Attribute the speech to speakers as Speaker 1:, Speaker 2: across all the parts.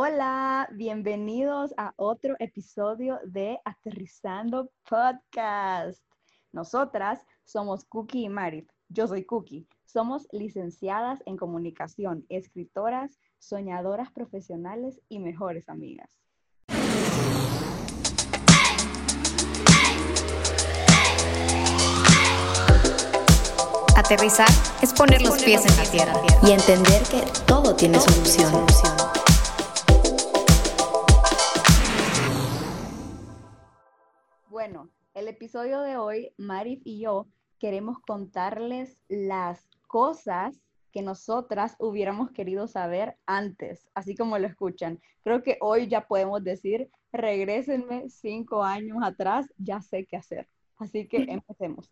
Speaker 1: Hola, bienvenidos a otro episodio de Aterrizando Podcast. Nosotras somos Cookie y Marit. Yo soy Cookie. Somos licenciadas en comunicación, escritoras, soñadoras profesionales y mejores amigas.
Speaker 2: Aterrizar es poner los pies en la tierra y entender que todo tiene solución.
Speaker 1: Episodio de hoy, Marif y yo queremos contarles las cosas que nosotras hubiéramos querido saber antes, así como lo escuchan. Creo que hoy ya podemos decir, regrésenme cinco años atrás, ya sé qué hacer. Así que empecemos.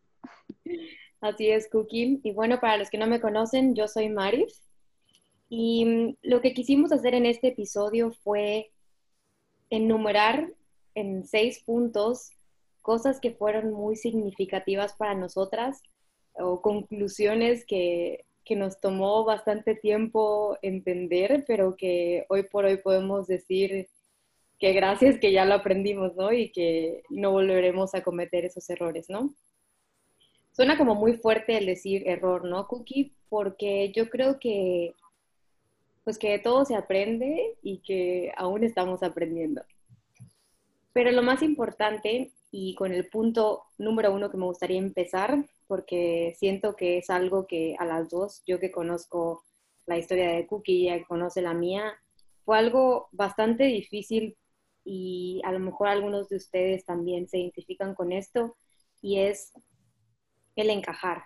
Speaker 3: Así es, Cookie. Y bueno, para los que no me conocen, yo soy Maris. Y mm, lo que quisimos hacer en este episodio fue enumerar en seis puntos cosas que fueron muy significativas para nosotras o conclusiones que, que nos tomó bastante tiempo entender, pero que hoy por hoy podemos decir que gracias que ya lo aprendimos, ¿no? Y que no volveremos a cometer esos errores, ¿no? Suena como muy fuerte el decir error, ¿no, Cookie? Porque yo creo que, pues que todo se aprende y que aún estamos aprendiendo. Pero lo más importante, y con el punto número uno que me gustaría empezar, porque siento que es algo que a las dos, yo que conozco la historia de Cookie y ella que conoce la mía, fue algo bastante difícil y a lo mejor algunos de ustedes también se identifican con esto, y es el encajar,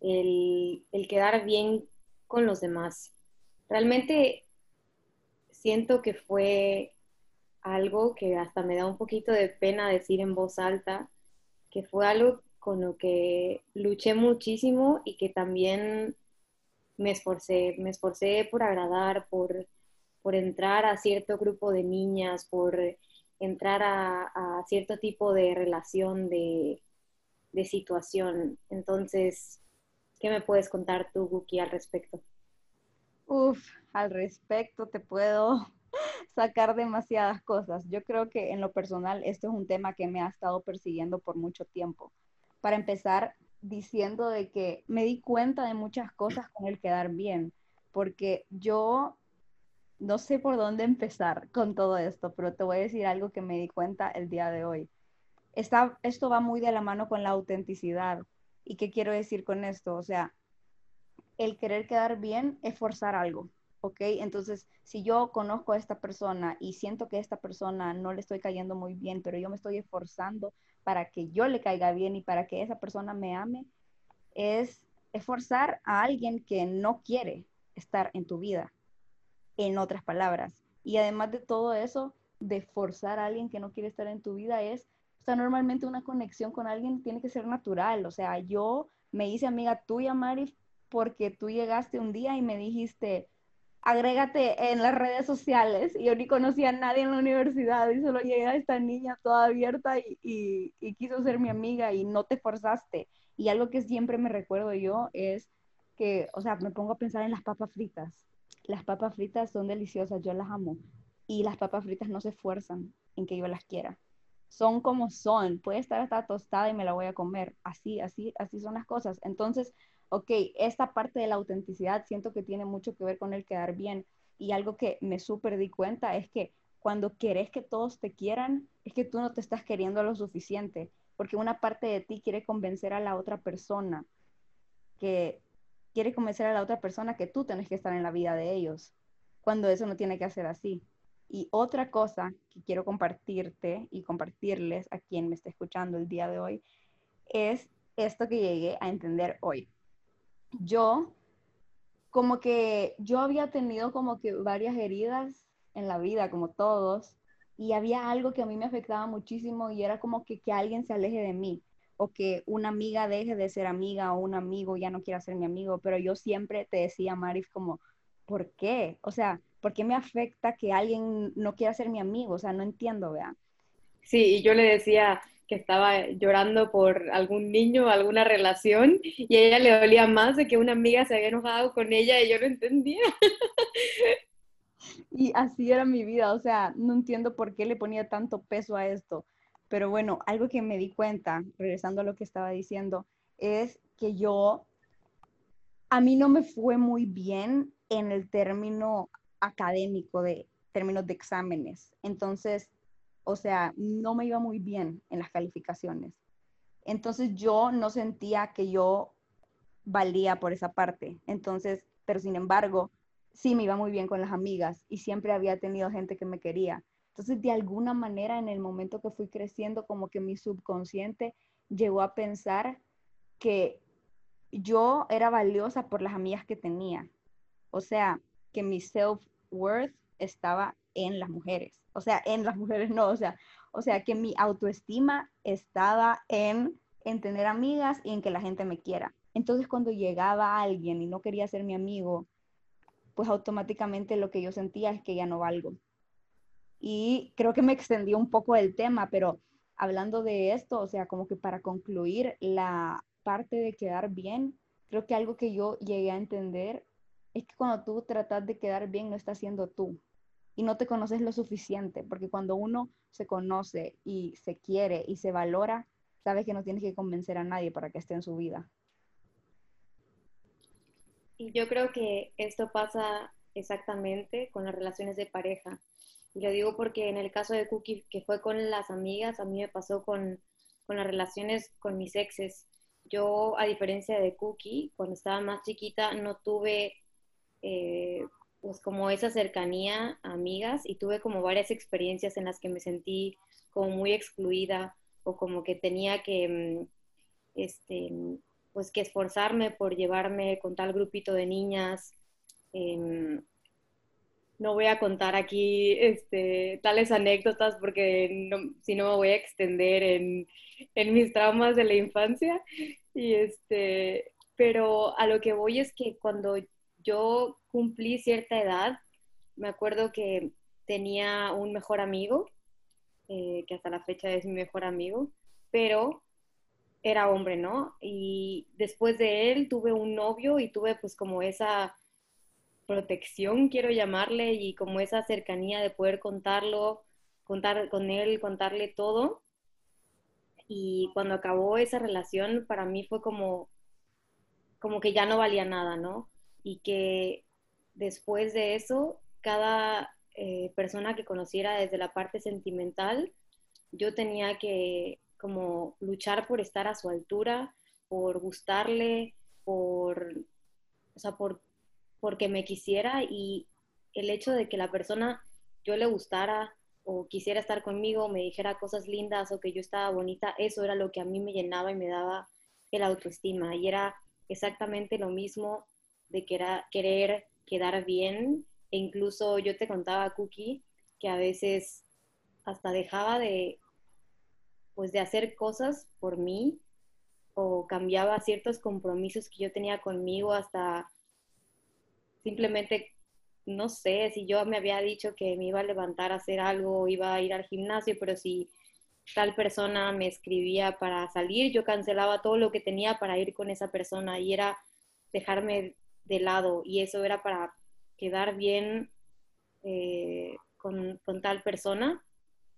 Speaker 3: el, quedar bien con los demás. Realmente siento que fue algo que hasta me da un poquito de pena decir en voz alta, que fue algo con lo que luché muchísimo y que también me esforcé, me esforcé por agradar, por, por entrar a cierto grupo de niñas, por entrar a cierto tipo de relación de, de situación. Entonces, ¿qué me puedes contar tú, Guki, al respecto?
Speaker 1: Uf, al respecto te puedo sacar demasiadas cosas. Yo creo que en lo personal esto es un tema que me ha estado persiguiendo por mucho tiempo. Para empezar, diciendo de que me di cuenta de muchas cosas con el quedar bien, porque yo no sé por dónde empezar con todo esto, pero te voy a decir algo que me di cuenta el día de hoy esto va muy de la mano con la autenticidad. ¿Y qué quiero decir con esto? O sea, el querer quedar bien es forzar algo, ¿ok? Entonces, si yo conozco a esta persona y siento que a esta persona no le estoy cayendo muy bien, pero yo me estoy esforzando para que yo le caiga bien y para que esa persona me ame, es, es forzar a alguien que no quiere estar en tu vida, en otras palabras. Y además de todo eso, de forzar a alguien que no quiere estar en tu vida es o sea, normalmente una conexión con alguien tiene que ser natural. O sea, yo me hice amiga tuya, Mari, porque tú llegaste un día y me dijiste, agrégate en las redes sociales. Y yo ni conocía a nadie en la universidad y solo llegué a esta niña toda abierta y, y, quiso ser mi amiga y no te forzaste. Y algo que siempre me recuerdo yo es que, o sea, me pongo a pensar en las papas fritas. Las papas fritas son deliciosas, yo las amo. Y las papas fritas no se esfuerzan en que yo las quiera son como son, puede estar hasta tostada y me la voy a comer, así, así, así son las cosas. Entonces, ok, esta parte de la autenticidad siento que tiene mucho que ver con el quedar bien y algo que me súper di cuenta es que cuando querés que todos te quieran, es que tú no te estás queriendo lo suficiente, porque una parte de ti quiere convencer a la otra persona que quiere convencer a la otra persona que tú tenés que estar en la vida de ellos, cuando eso no tiene que ser así. Y otra cosa que quiero compartirte y compartirles a quien me está escuchando el día de hoy es esto que llegué a entender hoy. Yo, como que yo había tenido como que varias heridas en la vida, como todos, y había algo que a mí me afectaba muchísimo y era como que, que alguien se aleje de mí o que una amiga deje de ser amiga o un amigo ya no quiera ser mi amigo, pero yo siempre te decía, Marif, como, ¿por qué? O sea, ¿por qué me afecta que alguien no quiera ser mi amigo? O sea, no entiendo, vea.
Speaker 3: Sí, y yo le decía que estaba llorando por algún niño, alguna relación, y a ella le dolía más de que una amiga se había enojado con ella y yo no entendía.
Speaker 1: y así era mi vida, o sea, no entiendo por qué le ponía tanto peso a esto. Pero bueno, algo que me di cuenta, regresando a lo que estaba diciendo, es que yo, a mí no me fue muy bien en el término académico de términos de exámenes. Entonces, o sea, no me iba muy bien en las calificaciones. Entonces yo no sentía que yo valía por esa parte. Entonces, pero sin embargo, sí me iba muy bien con las amigas y siempre había tenido gente que me quería. Entonces, de alguna manera, en el momento que fui creciendo, como que mi subconsciente llegó a pensar que yo era valiosa por las amigas que tenía. O sea, que mi self-worth estaba en las mujeres. O sea, en las mujeres no, o sea, o sea, que mi autoestima estaba en, en tener amigas y en que la gente me quiera. Entonces, cuando llegaba alguien y no quería ser mi amigo, pues automáticamente lo que yo sentía es que ya no valgo. Y creo que me extendió un poco el tema, pero hablando de esto, o sea, como que para concluir la parte de quedar bien, creo que algo que yo llegué a entender es que cuando tú tratas de quedar bien no estás siendo tú y no te conoces lo suficiente, porque cuando uno se conoce y se quiere y se valora, sabes que no tienes que convencer a nadie para que esté en su vida.
Speaker 3: Y yo creo que esto pasa exactamente con las relaciones de pareja. Y lo digo porque en el caso de Cookie, que fue con las amigas, a mí me pasó con, con las relaciones con mis exes. Yo, a diferencia de Cookie, cuando estaba más chiquita, no tuve eh, pues como esa cercanía a amigas y tuve como varias experiencias en las que me sentí como muy excluida o como que tenía que, mm, este, pues que esforzarme por llevarme con tal grupito de niñas. Em, no voy a contar aquí este, tales anécdotas porque si no me voy a extender en, en, mis traumas de la infancia. Y este, pero a lo que voy es que cuando yo cumplí cierta edad, me acuerdo que tenía un mejor amigo, eh, que hasta la fecha es mi mejor amigo, pero era hombre, ¿no? Y después de él tuve un novio y tuve pues como esa protección, quiero llamarle, y como esa cercanía de poder contarlo, contar con él, contarle todo. Y cuando acabó esa relación, para mí fue como, como que ya no valía nada, ¿no? Y que después de eso, cada eh, persona que conociera desde la parte sentimental, yo tenía que como luchar por estar a su altura, por gustarle, por, o sea, por, porque me quisiera y el hecho de que la persona yo le gustara o quisiera estar conmigo, me dijera cosas lindas o que yo estaba bonita, eso era lo que a mí me llenaba y me daba el autoestima. Y era exactamente lo mismo de que era querer quedar bien. E incluso yo te contaba, Cookie, que a veces hasta dejaba de pues de hacer cosas por mí o cambiaba ciertos compromisos que yo tenía conmigo hasta simplemente, no sé, si yo me había dicho que me iba a levantar a hacer algo, iba a ir al gimnasio, pero si tal persona me escribía para salir, yo cancelaba todo lo que tenía para ir con esa persona y era dejarme de lado y eso era para quedar bien eh, con, tal persona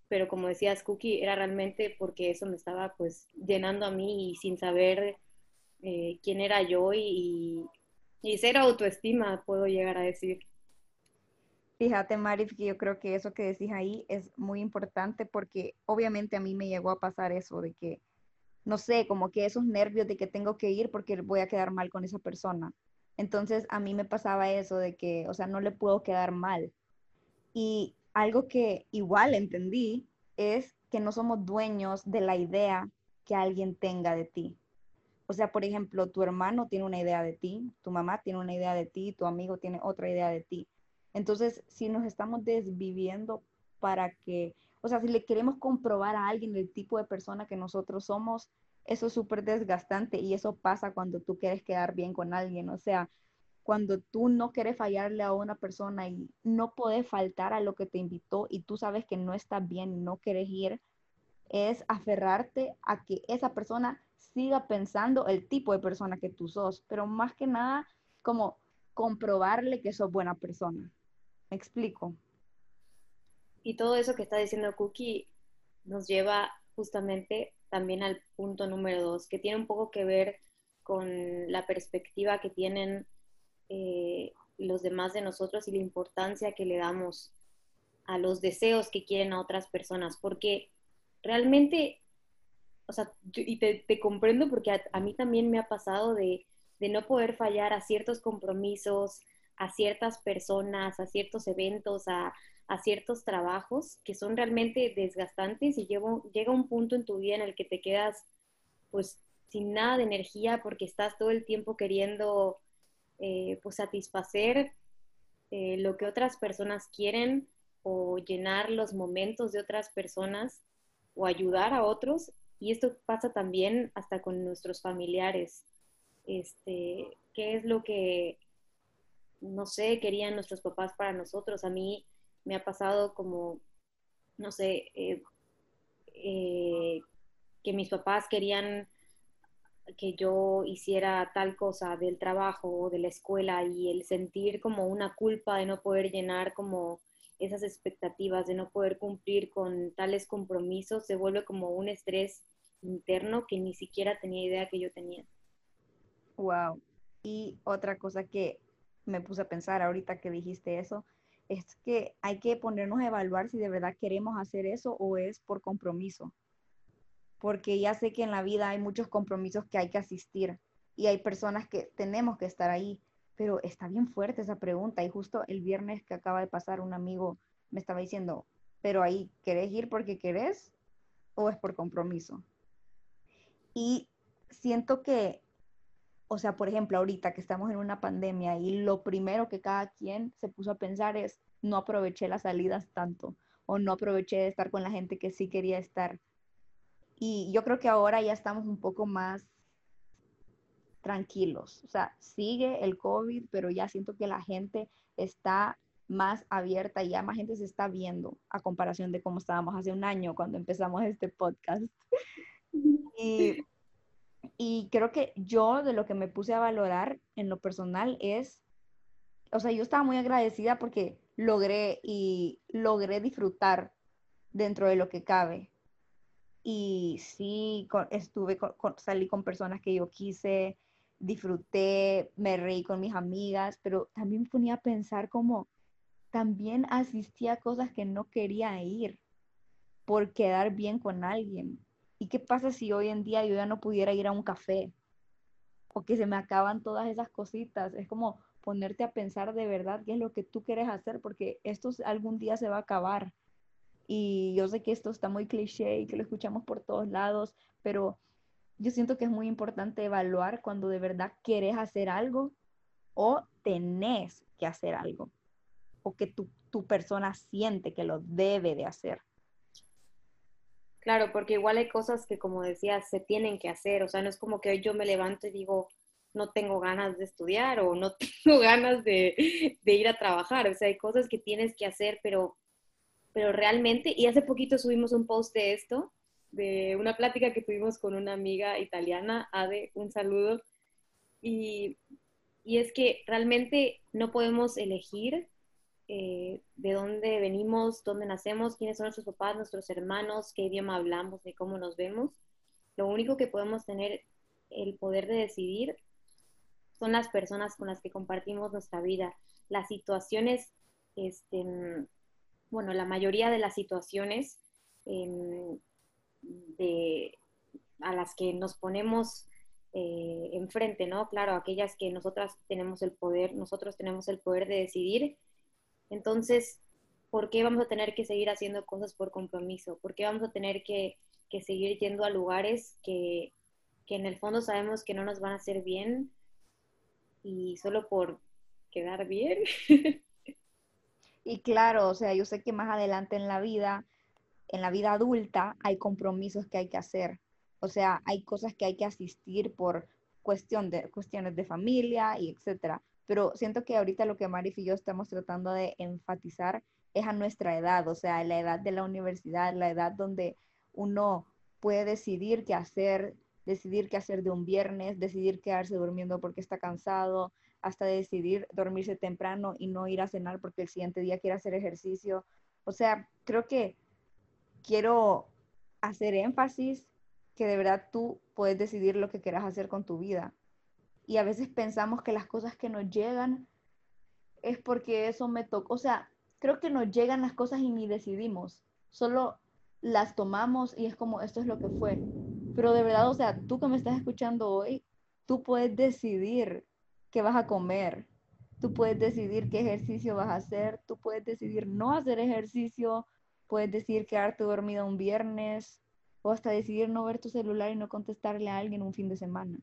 Speaker 3: pero como decías, Cookie, era realmente porque eso me estaba pues llenando a mí y sin saber eh, quién era yo y, y, ser autoestima, puedo llegar a decir.
Speaker 1: Fíjate, Marif, que yo creo que eso que decís ahí es muy importante porque obviamente a mí me llegó a pasar eso de que, no sé, como que esos nervios de que tengo que ir porque voy a quedar mal con esa persona. Entonces a mí me pasaba eso de que, o sea, no le puedo quedar mal. Y algo que igual entendí es que no somos dueños de la idea que alguien tenga de ti. O sea, por ejemplo, tu hermano tiene una idea de ti, tu mamá tiene una idea de ti, tu amigo tiene otra idea de ti. Entonces, si nos estamos desviviendo para que, o sea, si le queremos comprobar a alguien el tipo de persona que nosotros somos, eso es súper desgastante y eso pasa cuando tú quieres quedar bien con alguien. O sea, cuando tú no quieres fallarle a una persona y no puedes faltar a lo que te invitó y tú sabes que no está bien, no quieres ir, es aferrarte a que esa persona siga pensando el tipo de persona que tú sos, pero más que nada como comprobarle que sos buena persona. ¿Me explico?
Speaker 3: Y todo eso que está diciendo Cookie nos lleva justamente también al punto número dos, que tiene un poco que ver con la perspectiva que tienen eh, los demás de nosotros y la importancia que le damos a los deseos que quieren a otras personas, porque realmente, o sea, y te, comprendo porque a, mí también me ha pasado de, de no poder fallar a ciertos compromisos, a ciertas personas, a ciertos eventos, a, a ciertos trabajos que son realmente desgastantes y llega un punto en tu vida en el que te quedas pues sin nada de energía porque estás todo el tiempo queriendo eh, pues satisfacer eh, lo que otras personas quieren o llenar los momentos de otras personas o ayudar a otros y esto pasa también hasta con nuestros familiares. Este, ¿qué es lo que no sé, querían nuestros papás para nosotros? A mí me ha pasado como, no sé, eh, eh, que mis papás querían que yo hiciera tal cosa del trabajo o de la escuela y el sentir como una culpa de no poder llenar como esas expectativas, de no poder cumplir con tales compromisos, se vuelve como un estrés interno que ni siquiera tenía idea que yo tenía.
Speaker 1: Wow. Y otra cosa que me puse a pensar ahorita que dijiste eso, es que hay que ponernos a evaluar si de verdad queremos hacer eso o es por compromiso. Porque ya sé que en la vida hay muchos compromisos que hay que asistir y hay personas que tenemos que estar ahí, pero está bien fuerte esa pregunta y justo el viernes que acaba de pasar un amigo me estaba diciendo, pero ahí, ¿querés ir porque querés o es por compromiso? Y siento que o sea, por ejemplo, ahorita que estamos en una pandemia y lo primero que cada quien se puso a pensar es, no aproveché las salidas tanto o no aproveché de estar con la gente que sí quería estar. Y yo creo que ahora ya estamos un poco más tranquilos. O sea, sigue el COVID, pero ya siento que la gente está más abierta y ya más gente se está viendo a comparación de cómo estábamos hace un año cuando empezamos este podcast. y y creo que yo de lo que me puse a valorar en lo personal es, o sea, yo estaba muy agradecida porque logré y logré disfrutar dentro de lo que cabe. Y sí, estuve, salí con personas que yo quise, disfruté, me reí con mis amigas, pero también me ponía a pensar como, también asistí a cosas que no quería ir por quedar bien con alguien ¿Y qué pasa si hoy en día yo ya no pudiera ir a un café? O que se me acaban todas esas cositas. Es como ponerte a pensar de verdad qué es lo que tú quieres hacer, porque esto algún día se va a acabar. Y yo sé que esto está muy cliché y que lo escuchamos por todos lados, pero yo siento que es muy importante evaluar cuando de verdad quieres hacer algo o tenés que hacer algo, o que tu, tu persona siente que lo debe de hacer.
Speaker 3: Claro, porque igual hay cosas que, como decías, se tienen que hacer. O sea, no es como que hoy yo me levanto y digo, no tengo ganas de estudiar o no tengo ganas de, ir a trabajar. O sea, hay cosas que tienes que hacer, pero, pero realmente, y hace poquito subimos un post de esto, de una plática que tuvimos con una amiga italiana, Ade, un saludo. Y, y es que realmente no podemos elegir eh, de dónde venimos, dónde nacemos, quiénes son nuestros papás, nuestros hermanos, qué idioma hablamos, de cómo nos vemos. Lo único que podemos tener el poder de decidir son las personas con las que compartimos nuestra vida. Las situaciones, este, bueno, la mayoría de las situaciones em, de, a las que nos ponemos eh, enfrente, ¿no? Claro, aquellas que nosotras tenemos el poder, nosotros tenemos el poder de decidir entonces, ¿por qué vamos a tener que seguir haciendo cosas por compromiso? ¿Por qué vamos a tener que, seguir yendo a lugares que, en el fondo sabemos que no nos van a hacer bien y solo por quedar bien?
Speaker 1: y claro, o sea, yo sé que más adelante en la vida, en la vida adulta, hay compromisos que hay que hacer. O sea, hay cosas que hay que asistir por cuestión de, cuestiones de familia y etcétera pero siento que ahorita lo que Marif y yo estamos tratando de enfatizar es a nuestra edad, o sea, la edad de la universidad, la edad donde uno puede decidir qué hacer, decidir qué hacer de un viernes, decidir quedarse durmiendo porque está cansado, hasta decidir dormirse temprano y no ir a cenar porque el siguiente día quiere hacer ejercicio. O sea, creo que quiero hacer énfasis que de verdad tú puedes decidir lo que quieras hacer con tu vida. Y a veces pensamos que las cosas que nos llegan es porque eso me tocó. O sea, creo que nos llegan las cosas y ni decidimos. Solo las tomamos y es como, esto es lo que fue. Pero de verdad, o sea, tú que me estás escuchando hoy, tú puedes decidir qué vas a comer. Tú puedes decidir qué ejercicio vas a hacer. Tú puedes decidir no hacer ejercicio. Puedes decidir quedarte dormido un viernes o hasta decidir no ver tu celular y no contestarle a alguien un fin de semana.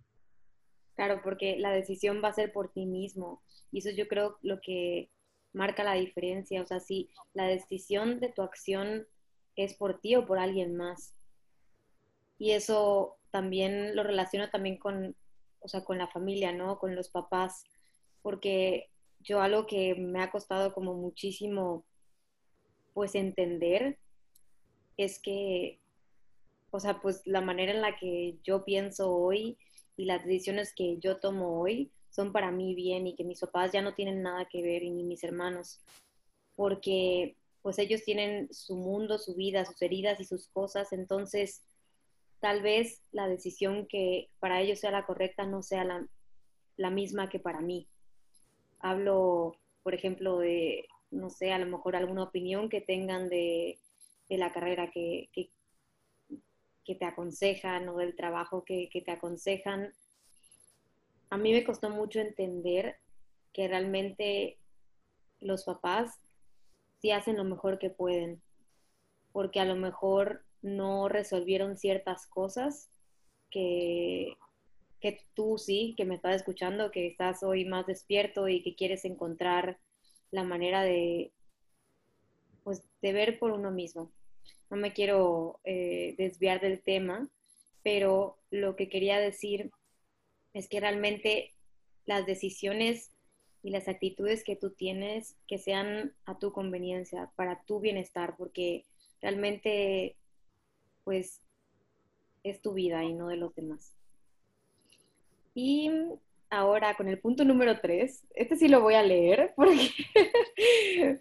Speaker 3: Claro, porque la decisión va a ser por ti mismo. Y eso yo creo lo que marca la diferencia. O sea, si la decisión de tu acción es por ti o por alguien más. Y eso también lo relaciono también con, o sea, con la familia, ¿no? Con los papás. Porque yo algo que me ha costado como muchísimo, pues entender, es que o sea, pues la manera en la que yo pienso hoy y las decisiones que yo tomo hoy son para mí bien y que mis papás ya no tienen nada que ver y ni mis hermanos, porque pues ellos tienen su mundo, su vida, sus heridas y sus cosas, entonces tal vez la decisión que para ellos sea la correcta no sea la, la misma que para mí. Hablo, por ejemplo, de, no sé, a lo mejor alguna opinión que tengan de, de la carrera que, que, que te aconsejan o del trabajo que, te aconsejan, a mí me costó mucho entender que realmente los papás sí hacen lo mejor que pueden, porque a lo mejor no resolvieron ciertas cosas que, que tú sí, que me estás escuchando, que estás hoy más despierto y que quieres encontrar la manera de, pues, de ver por uno mismo. No me quiero eh, desviar del tema, pero lo que quería decir es que realmente las decisiones y las actitudes que tú tienes que sean a tu conveniencia, para tu bienestar, porque realmente pues es tu vida y no de los demás. Y ahora con el punto número tres. Este sí lo voy a leer porque,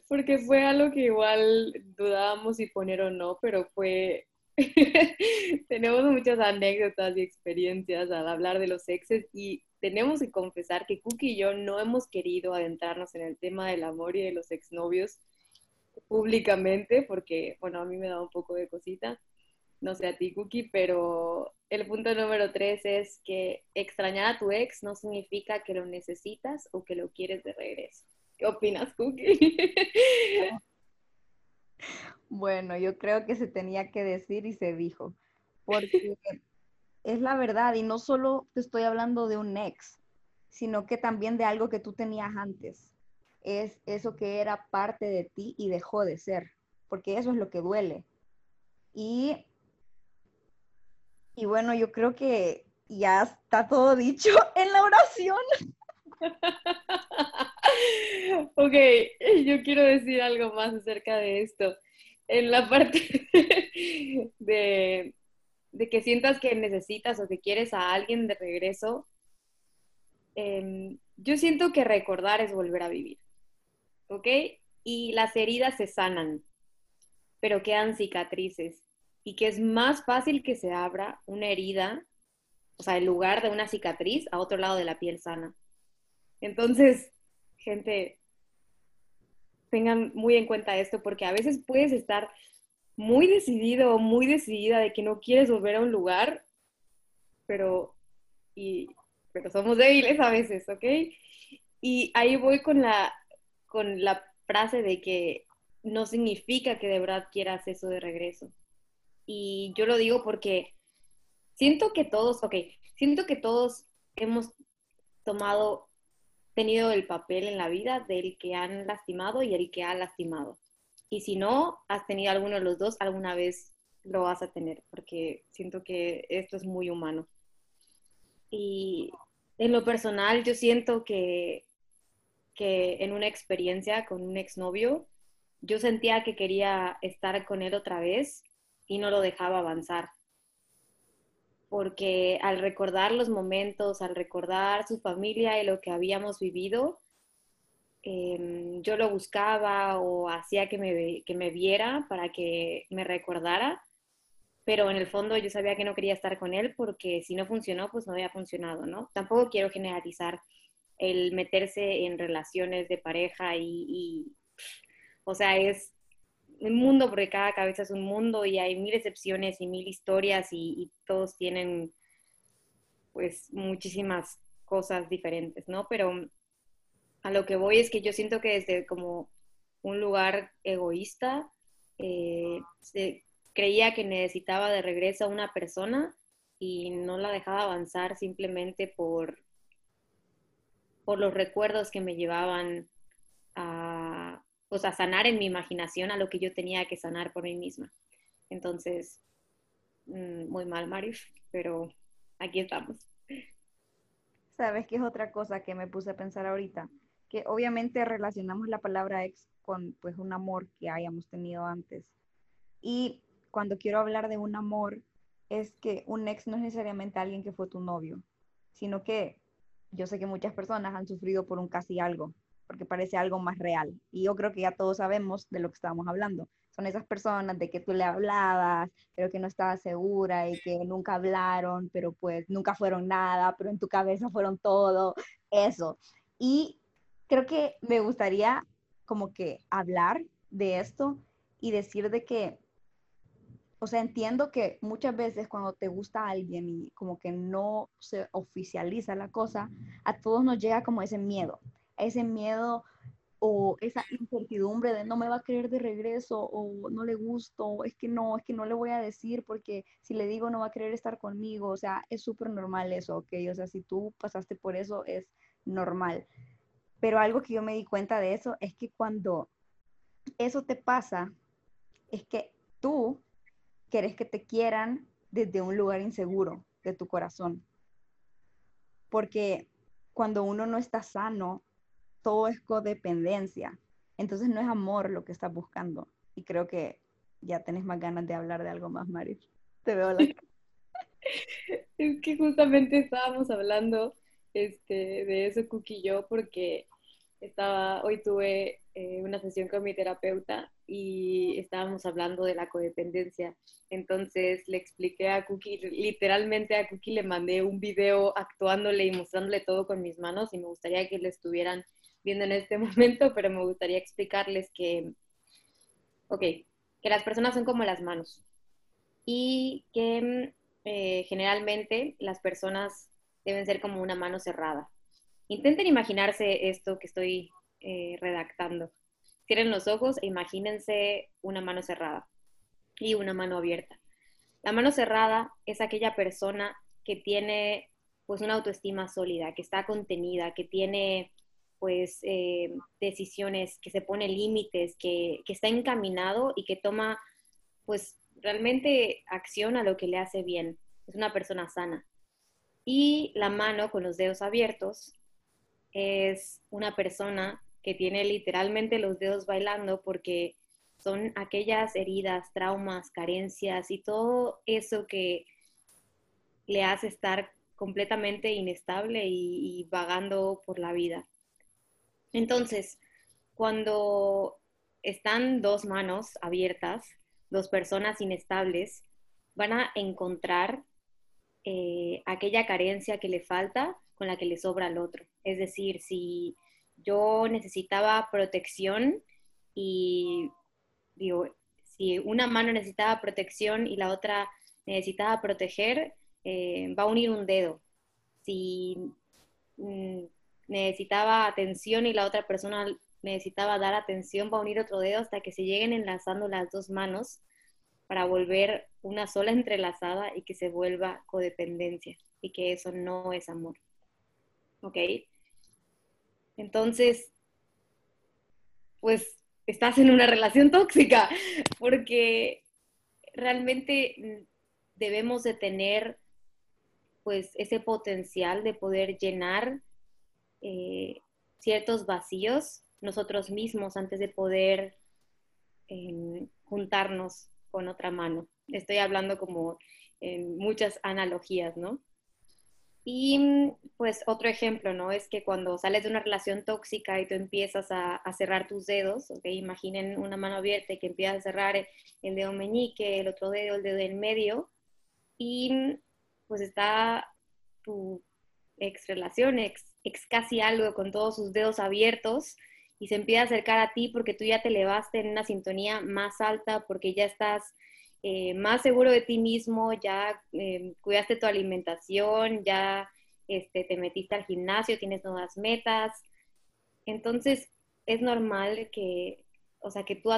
Speaker 3: porque fue algo que igual dudábamos si poner o no, pero fue... tenemos muchas anécdotas y experiencias al hablar de los exes y tenemos que confesar que Cookie y yo no hemos querido adentrarnos en el tema del amor y de los exnovios públicamente porque, bueno, a mí me da un poco de cosita no sé a ti, Cookie, pero el punto número tres es que extrañar a tu ex no significa que lo necesitas o que lo quieres de regreso. ¿Qué opinas, Cookie?
Speaker 1: Bueno, yo creo que se tenía que decir y se dijo, porque es la verdad y no solo te estoy hablando de un ex, sino que también de algo que tú tenías antes. Es eso que era parte de ti y dejó de ser, porque eso es lo que duele. Y y bueno, yo creo que ya está todo dicho en la oración.
Speaker 3: ok, yo quiero decir algo más acerca de esto. En la parte de, que sientas que necesitas o que quieres a alguien de regreso, em, yo siento que recordar es volver a vivir. ¿Ok? Y las heridas se sanan, pero quedan cicatrices y que es más fácil que se abra una herida, o sea, en lugar de una cicatriz, a otro lado de la piel sana. Entonces, gente, tengan muy en cuenta esto porque a veces puedes estar muy decidido o muy decidida de que no quieres volver a un lugar, pero, y, pero somos débiles a veces, ¿ok? Y ahí voy con la, con la frase de que no significa que de verdad quieras eso de regreso. Y yo lo digo porque siento que todos, ok, siento que todos hemos tomado, tenido el papel en la vida del que han lastimado y el que ha lastimado. Y si no has tenido alguno de los dos, alguna vez lo vas a tener, porque siento que esto es muy humano. Y en lo personal, yo siento que, que en una experiencia con un exnovio, yo sentía que quería estar con él otra vez y no lo dejaba avanzar. Porque al recordar los momentos, al recordar su familia y lo que habíamos vivido, em, yo lo buscaba o hacía que me, que me viera para que me recordara, pero en el fondo yo sabía que no quería estar con él porque si no funcionó, pues no había funcionado, ¿no? Tampoco quiero generalizar el meterse en relaciones de pareja y, o sea, es un mundo porque cada cabeza es un mundo y hay mil excepciones y mil historias y, todos tienen pues muchísimas cosas diferentes, ¿no? Pero a lo que voy es que yo siento que desde como un lugar egoísta, eh, creía que necesitaba de regreso a una persona y no la dejaba avanzar simplemente por, por los recuerdos que me llevaban pues, a sanar en mi imaginación a lo que yo tenía que sanar por mí misma. Entonces, mm, muy mal, Marif, pero aquí estamos.
Speaker 1: ¿Sabes qué es otra cosa que me puse a pensar ahorita? Que obviamente relacionamos la palabra ex con pues un amor que hayamos tenido antes. Y cuando quiero hablar de un amor, es que un ex no es necesariamente alguien que fue tu novio, sino que yo sé que muchas personas han sufrido por un casi algo, porque parece algo más real. Y yo creo que ya todos sabemos de lo que estábamos hablando. Son esas personas de que tú le hablabas, pero que no estaba segura y que nunca hablaron, pero pues nunca fueron nada, pero en tu cabeza fueron todo, eso. Y creo que me gustaría como que hablar de esto y decir de que o sea, entiendo que muchas veces cuando te gusta alguien y como que no se oficializa la cosa, a todos nos llega como ese miedo, ese miedo o esa incertidumbre de no me va a querer de regreso o no le gusto, es que no, es que no le voy a decir porque si le digo no va a querer estar conmigo, o sea, es súper normal eso, ok, o sea, si tú pasaste por eso es normal. Pero algo que yo me di cuenta de eso es que cuando eso te pasa, es que tú querés que te quieran desde un lugar inseguro de tu corazón. Porque cuando uno no está sano, todo es codependencia. Entonces no es amor lo que estás buscando. Y creo que ya tenés más ganas de hablar de algo más, Mari. Te veo la...
Speaker 3: es que justamente estábamos hablando este, de eso, Cookie y yo, porque estaba, hoy tuve eh, una sesión con mi terapeuta y estábamos hablando de la codependencia. Entonces le expliqué a Cookie, literalmente a Cookie le mandé un video actuándole y mostrándole todo con mis manos y me gustaría que le estuvieran viendo en este momento, pero me gustaría explicarles que, ok, que las personas son como las manos y que eh, generalmente las personas deben ser como una mano cerrada. Intenten imaginarse esto que estoy eh, redactando. Cierren los ojos e imagínense una mano cerrada y una mano abierta. La mano cerrada es aquella persona que tiene pues una autoestima sólida, que está contenida, que tiene pues eh, decisiones, que se pone límites, que, que, está encaminado y que toma pues realmente acción a lo que le hace bien. Es una persona sana. Y la mano con los dedos abiertos es una persona que tiene literalmente los dedos bailando porque son aquellas heridas, traumas, carencias y todo eso que le hace estar completamente inestable y, vagando por la vida. Entonces, cuando están dos manos abiertas, dos personas inestables, van a encontrar eh, aquella carencia que le falta con la que le sobra al otro. Es decir, si yo necesitaba protección y digo, si una mano necesitaba protección y la otra necesitaba proteger, eh, va a unir un dedo. Si mm, necesitaba atención y la otra persona necesitaba dar atención, va a unir otro dedo hasta que se lleguen enlazando las dos manos para volver una sola entrelazada y que se vuelva codependencia y que eso no es amor. ¿Ok? Entonces, pues estás en una relación tóxica, porque realmente debemos de tener pues ese potencial de poder llenar eh, ciertos vacíos nosotros mismos antes de poder em, juntarnos con otra mano. Estoy hablando como en muchas analogías, ¿no? Y pues otro ejemplo, ¿no? Es que cuando sales de una relación tóxica y tú empiezas a, cerrar tus dedos, ¿ok? Imaginen una mano abierta y que empiezas a cerrar el dedo meñique, el otro dedo, el dedo en medio, y pues está tu ex relación, ex, ex casi algo con todos sus dedos abiertos y se empieza a acercar a ti porque tú ya te elevaste en una sintonía más alta, porque ya estás eh, más seguro de ti mismo, ya eh, cuidaste tu alimentación, ya este, te metiste al gimnasio, tienes nuevas metas. Entonces, es normal que, o sea, que tú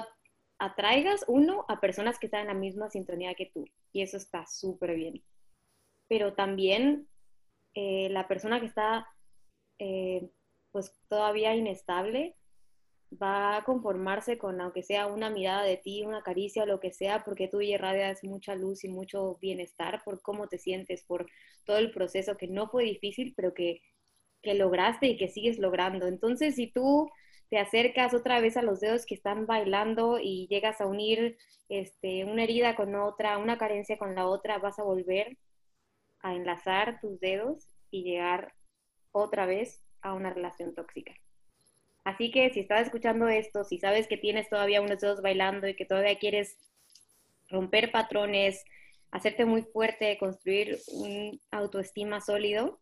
Speaker 3: atraigas, uno, a personas que están en la misma sintonía que tú. Y eso está súper bien. Pero también eh, la persona que está, pues, todavía inestable, va a conformarse con, aunque sea una mirada de ti, una caricia o lo que sea, porque tú irradias mucha luz y mucho bienestar por cómo te sientes, por todo el proceso que no fue difícil, pero que, que lograste y que sigues logrando. Entonces, si tú te acercas otra vez a los dedos que están bailando y llegas a unir este, una herida con otra, una carencia con la otra, vas a volver a enlazar tus dedos y llegar otra vez a una relación tóxica. Así que si estás escuchando esto, si sabes que tienes todavía unos dedos bailando y que todavía quieres romper patrones, hacerte muy fuerte, construir un autoestima sólido,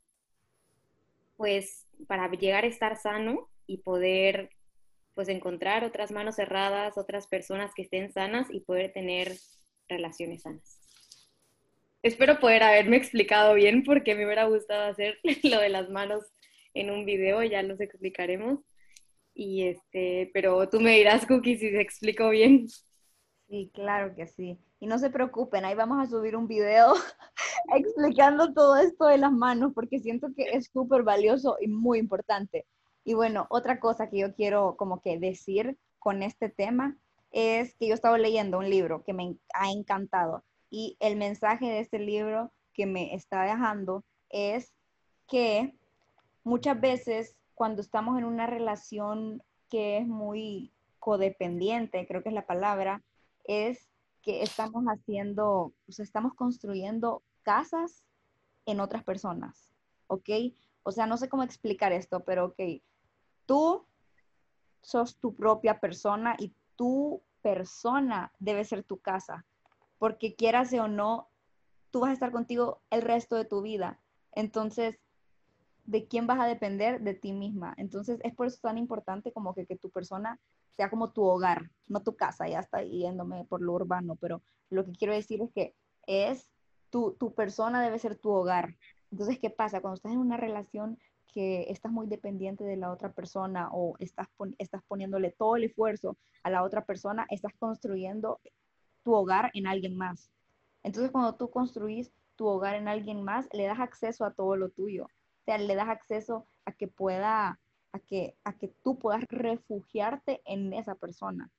Speaker 3: pues para llegar a estar sano y poder pues encontrar otras manos cerradas, otras personas que estén sanas y poder tener relaciones sanas. Espero poder haberme explicado bien porque me hubiera gustado hacer lo de las manos en un video, ya los explicaremos. Y este, pero tú me dirás, Cookie, si te explico bien.
Speaker 1: Sí, claro que sí. Y no se preocupen, ahí vamos a subir un video explicando todo esto de las manos, porque siento que es súper valioso y muy importante. Y bueno, otra cosa que yo quiero como que decir con este tema es que yo estaba leyendo un libro que me ha encantado y el mensaje de este libro que me está dejando es que muchas veces cuando estamos en una relación que es muy codependiente, creo que es la palabra, es que estamos haciendo, o sea, estamos construyendo casas en otras personas, ¿ok? O sea, no sé cómo explicar esto, pero ok, tú sos tu propia persona y tu persona debe ser tu casa, porque quieras o no, tú vas a estar contigo el resto de tu vida. Entonces, de quién vas a depender de ti misma. Entonces es por eso tan importante como que, que tu persona sea como tu hogar, no tu casa, ya está yéndome por lo urbano, pero lo que quiero decir es que es tu, tu persona debe ser tu hogar. Entonces, ¿qué pasa? Cuando estás en una relación que estás muy dependiente de la otra persona o estás, estás poniéndole todo el esfuerzo a la otra persona, estás construyendo tu hogar en alguien más. Entonces, cuando tú construís tu hogar en alguien más, le das acceso a todo lo tuyo le das acceso a que pueda, a que, a que tú puedas refugiarte en esa persona.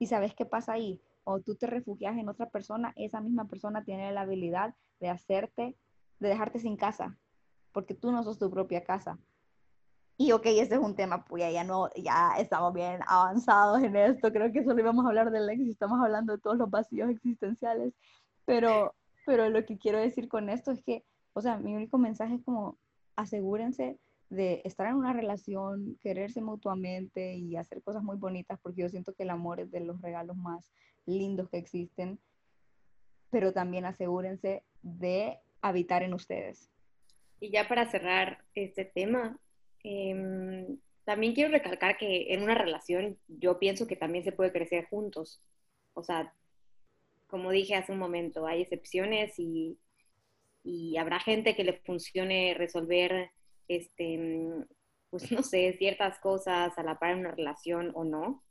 Speaker 1: ¿Y sabes qué pasa ahí? O tú te refugias en otra persona, esa misma persona tiene la habilidad de hacerte, de dejarte sin casa, porque tú no sos tu propia casa. Y ok, ese es un tema, pues ya, no, ya estamos bien avanzados en esto, creo que solo íbamos a hablar del ex estamos hablando de todos los vacíos existenciales, pero, pero lo que quiero decir con esto es que, o sea, mi único mensaje es como, asegúrense de estar en una relación, quererse mutuamente y hacer cosas muy bonitas, porque yo siento que el amor es de los regalos más lindos que existen, pero también asegúrense de habitar en ustedes.
Speaker 3: Y ya para cerrar este tema, em, también quiero recalcar que en una relación yo pienso que también se puede crecer juntos. O sea, como dije hace un momento, hay excepciones y habrá gente que le funcione resolver, este, pues no sé, ciertas cosas a la par en una relación o no.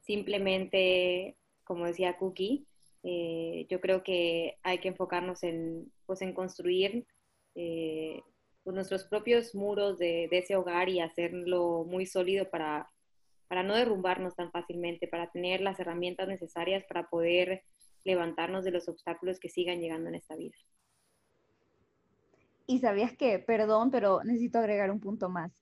Speaker 3: Simplemente, como decía Cookie, eh, yo creo que hay que enfocarnos en, pues, en construir eh, pues, nuestros propios muros de, de, ese hogar y hacerlo muy sólido para, para no derrumbarnos tan fácilmente, para tener las herramientas necesarias para poder levantarnos de los obstáculos que sigan llegando en esta vida.
Speaker 1: Y sabías que, perdón, pero necesito agregar un punto más.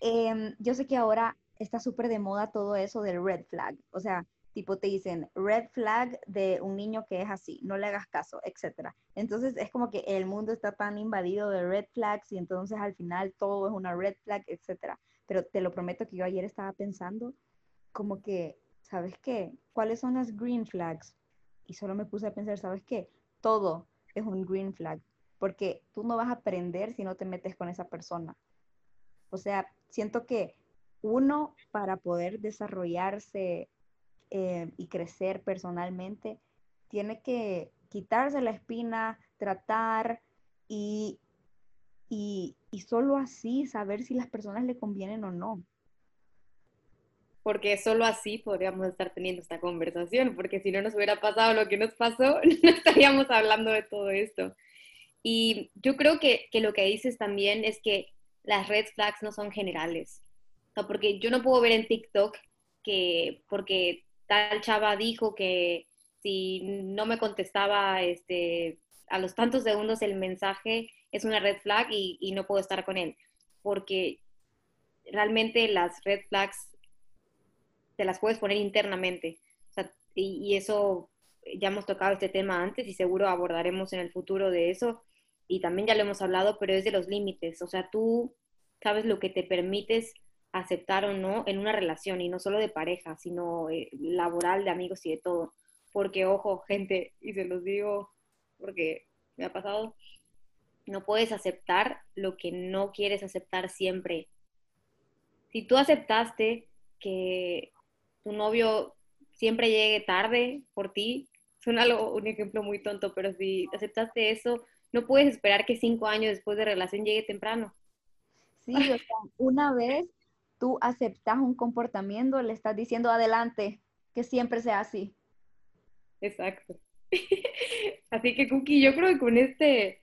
Speaker 1: Em, yo sé que ahora está súper de moda todo eso del red flag. O sea, tipo te dicen red flag de un niño que es así, no le hagas caso, etc. Entonces es como que el mundo está tan invadido de red flags y entonces al final todo es una red flag, etc. Pero te lo prometo que yo ayer estaba pensando como que, ¿sabes qué? ¿Cuáles son las green flags? Y solo me puse a pensar, ¿sabes qué? Todo es un green flag, porque tú no vas a aprender si no te metes con esa persona. O sea, siento que uno para poder desarrollarse eh, y crecer personalmente, tiene que quitarse la espina, tratar y, y, y solo así saber si las personas le convienen o no
Speaker 3: porque solo así podríamos estar teniendo esta conversación, porque si no nos hubiera pasado lo que nos pasó, no estaríamos hablando de todo esto. Y yo creo que, que lo que dices también es que las red flags no son generales, porque yo no puedo ver en TikTok que porque tal chava dijo que si no me contestaba este, a los tantos segundos el mensaje es una red flag y, y no puedo estar con él, porque realmente las red flags te las puedes poner internamente. y, eso, ya hemos tocado este tema antes y seguro abordaremos en el futuro de eso. Y también ya lo hemos hablado, pero es de los límites. O sea, tú sabes lo que te permites aceptar o no en una relación, y no solo de pareja, sino eh, laboral, de amigos y de todo. Porque, ojo, gente, y se los digo porque me ha pasado, no puedes aceptar lo que no quieres aceptar siempre. Si tú aceptaste que tu novio siempre llegue tarde por ti, suena un ejemplo muy tonto, pero si aceptaste eso, no puedes esperar que cinco años después de relación llegue temprano.
Speaker 1: Sí, o sea, una vez tú aceptas un comportamiento, le estás diciendo adelante, que siempre sea así.
Speaker 3: Exacto. Así que, Cookie, yo creo que con este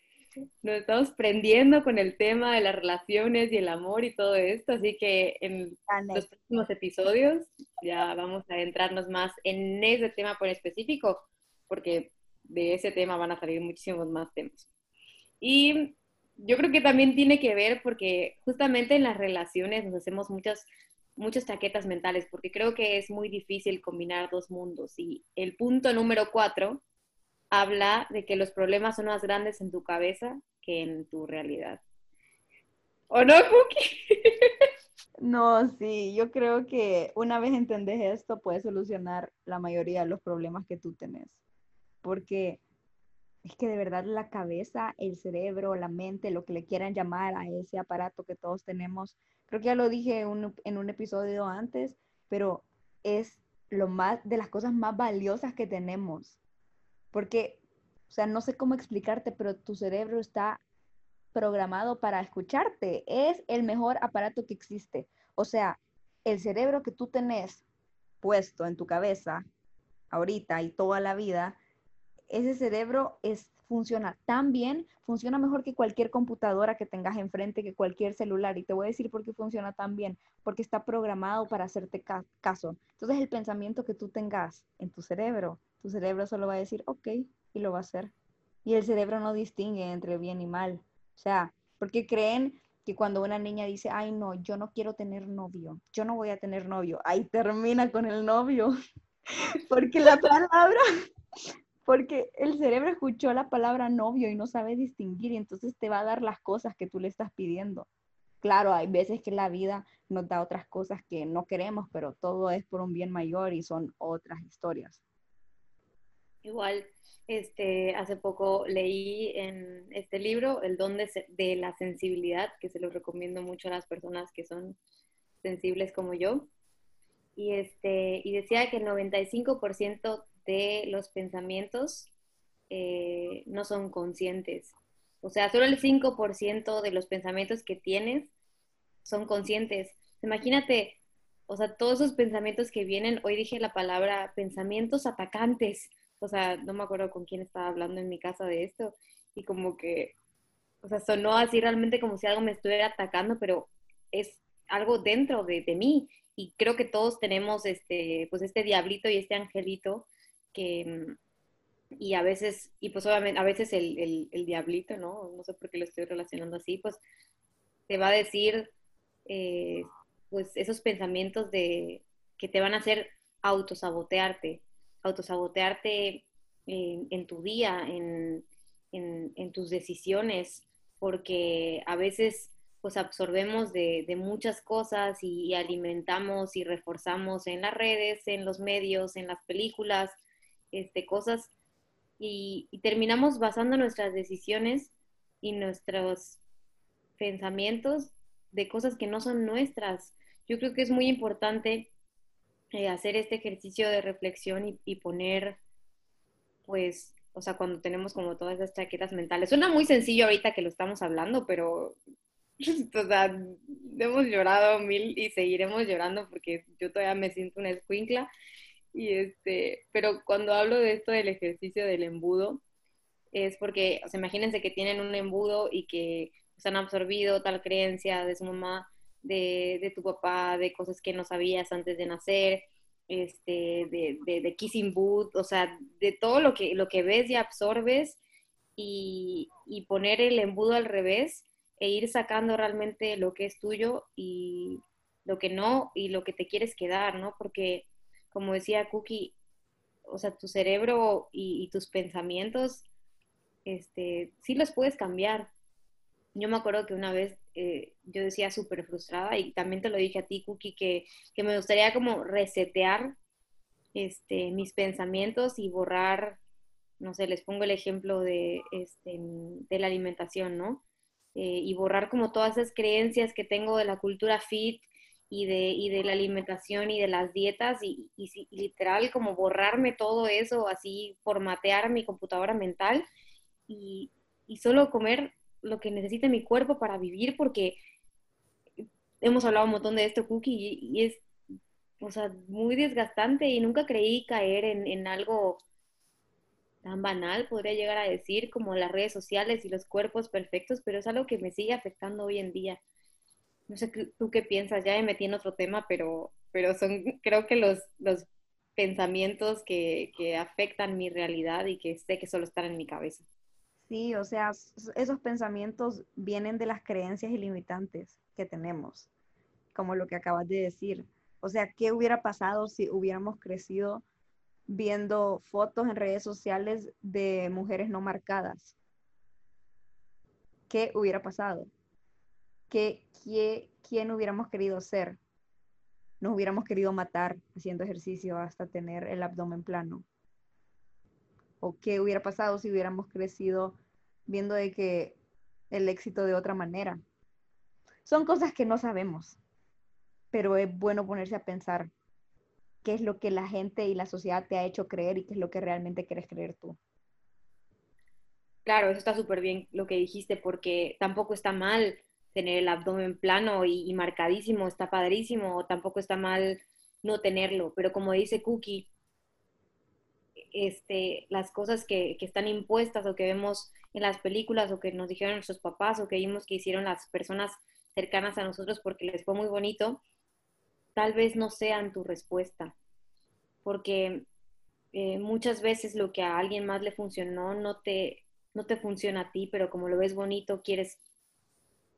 Speaker 3: nos estamos prendiendo con el tema de las relaciones y el amor y todo esto, así que en los próximos episodios ya vamos a adentrarnos más en ese tema por específico, porque de ese tema van a salir muchísimos más temas. Y yo creo que también tiene que ver porque justamente en las relaciones nos hacemos muchas muchas chaquetas mentales, porque creo que es muy difícil combinar dos mundos. Y el punto número cuatro habla de que los problemas son más grandes en tu cabeza que en tu realidad. ¿O no, Cookie?
Speaker 1: No, sí, yo creo que una vez entendés esto, puedes solucionar la mayoría de los problemas que tú tenés. Porque es que de verdad la cabeza, el cerebro, la mente, lo que le quieran llamar a ese aparato que todos tenemos, creo que ya lo dije en un episodio antes, pero es lo más de las cosas más valiosas que tenemos. Porque, o sea, no sé cómo explicarte, pero tu cerebro está programado para escucharte. Es el mejor aparato que existe. O sea, el cerebro que tú tenés puesto en tu cabeza ahorita y toda la vida, ese cerebro es, funciona tan bien, funciona mejor que cualquier computadora que tengas enfrente, que cualquier celular. Y te voy a decir por qué funciona tan bien, porque está programado para hacerte caso. Entonces el pensamiento que tú tengas en tu cerebro tu cerebro solo va a decir, ok, y lo va a hacer. Y el cerebro no distingue entre bien y mal. O sea, porque creen que cuando una niña dice, ay, no, yo no quiero tener novio, yo no voy a tener novio, ahí termina con el novio. porque la palabra, porque el cerebro escuchó la palabra novio y no sabe distinguir y entonces te va a dar las cosas que tú le estás pidiendo. Claro, hay veces que la vida nos da otras cosas que no queremos, pero todo es por un bien mayor y son otras historias.
Speaker 3: Igual, este, hace poco leí en este libro El don de, la sensibilidad, que se lo recomiendo mucho a las personas que son sensibles como yo. Y, este, y decía que el 95% de los pensamientos eh, no son conscientes. O sea, solo el 5% de los pensamientos que tienes son conscientes. Imagínate, o sea, todos esos pensamientos que vienen, hoy dije la palabra pensamientos atacantes o sea, no me acuerdo con quién estaba hablando en mi casa de esto, y como que, o sea, sonó así realmente como si algo me estuviera atacando, pero es algo dentro de, mí, y creo que todos tenemos este, pues este diablito y este angelito que, mm, y a veces, y pues obviamente, a veces el, el, diablito, ¿no? No sé por qué lo estoy relacionando así, pues te va a decir, eh, pues esos pensamientos de que te van a hacer autosabotearte, autosabotearte en, tu día, en, en, tus decisiones, porque a veces pues absorbemos de, muchas cosas y, alimentamos y reforzamos en las redes, en los medios, en las películas, este, cosas, y, terminamos basando nuestras decisiones y nuestros pensamientos de cosas que no son nuestras. Yo creo que es muy importante eh, hacer este ejercicio de reflexión y, poner, pues, o sea, cuando tenemos como todas esas chaquetas mentales. Suena muy sencillo ahorita que lo estamos hablando, pero, hemos llorado mil y seguiremos llorando porque yo todavía me siento una escuincla. Y este, pero cuando hablo de esto del ejercicio del embudo, es porque, o imagínense que tienen un embudo y que pues, han absorbido tal creencia de su mamá, de, de, tu papá, de cosas que no sabías antes de nacer, este, de, de, de, kissing boot, o sea, de todo lo que, lo que ves y absorbes y, y, poner el embudo al revés e ir sacando realmente lo que es tuyo y lo que no y lo que te quieres quedar, ¿no? Porque, como decía Cookie, o sea, tu cerebro y, tus pensamientos, este, sí los puedes cambiar, yo me acuerdo que una vez eh, yo decía súper frustrada y también te lo dije a ti, Cookie, que, que, me gustaría como resetear este, mis pensamientos y borrar, no sé, les pongo el ejemplo de, este, de la alimentación, ¿no? Eh, y borrar como todas esas creencias que tengo de la cultura fit y de, y de la alimentación y de las dietas y, y, literal como borrarme todo eso, así formatear mi computadora mental y, y solo comer lo que necesita mi cuerpo para vivir, porque hemos hablado un montón de esto, Cookie, y, es, o sea, muy desgastante y nunca creí caer en, en, algo tan banal, podría llegar a decir, como las redes sociales y los cuerpos perfectos, pero es algo que me sigue afectando hoy en día. No sé tú qué piensas, ya me metí en otro tema, pero, pero son creo que los, los pensamientos que, que afectan mi realidad y que sé que solo están en mi cabeza.
Speaker 1: Sí, o sea, esos pensamientos vienen de las creencias ilimitantes que tenemos, como lo que acabas de decir. O sea, ¿qué hubiera pasado si hubiéramos crecido viendo fotos en redes sociales de mujeres no marcadas? ¿Qué hubiera pasado? ¿Qué, quién hubiéramos querido ser? Nos hubiéramos querido matar haciendo ejercicio hasta tener el abdomen plano o qué hubiera pasado si hubiéramos crecido viendo de que el éxito de otra manera. Son cosas que no sabemos, pero es bueno ponerse a pensar qué es lo que la gente y la sociedad te ha hecho creer y qué es lo que realmente quieres creer tú.
Speaker 3: Claro, eso está súper bien lo que dijiste, porque tampoco está mal tener el abdomen plano y, marcadísimo, está padrísimo, tampoco está mal no tenerlo, pero como dice Cookie, este, las cosas que, están impuestas o que vemos en las películas o que nos dijeron nuestros papás o que vimos que hicieron las personas cercanas a nosotros porque les fue muy bonito, tal vez no sean tu respuesta. Porque eh, muchas veces lo que a alguien más le funcionó no te, no te funciona a ti, pero como lo ves bonito, quieres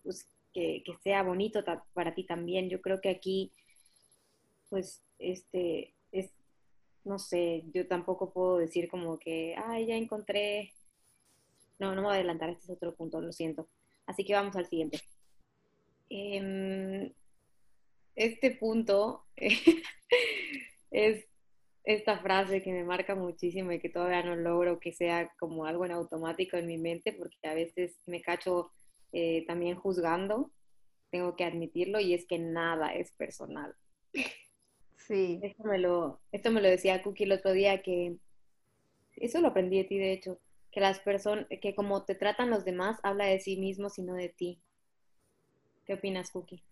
Speaker 3: pues, que, sea bonito para ti también. Yo creo que aquí, pues, este, es, no sé, yo tampoco puedo decir como que, ay, ya encontré. No, no me voy a adelantar, este es otro punto, lo siento. Así que vamos al siguiente. Em, este punto es esta frase que me marca muchísimo y que todavía no logro que sea como algo en automático en mi mente, porque a veces me cacho eh, también juzgando, tengo que admitirlo, y es que nada es personal.
Speaker 1: Sí.
Speaker 3: Esto me lo, esto me lo decía Cookie el otro día, que eso lo aprendí de ti, de hecho, que las personas, que como te tratan los demás, habla de sí mismo, sino de ti. ¿Qué opinas, Cookie?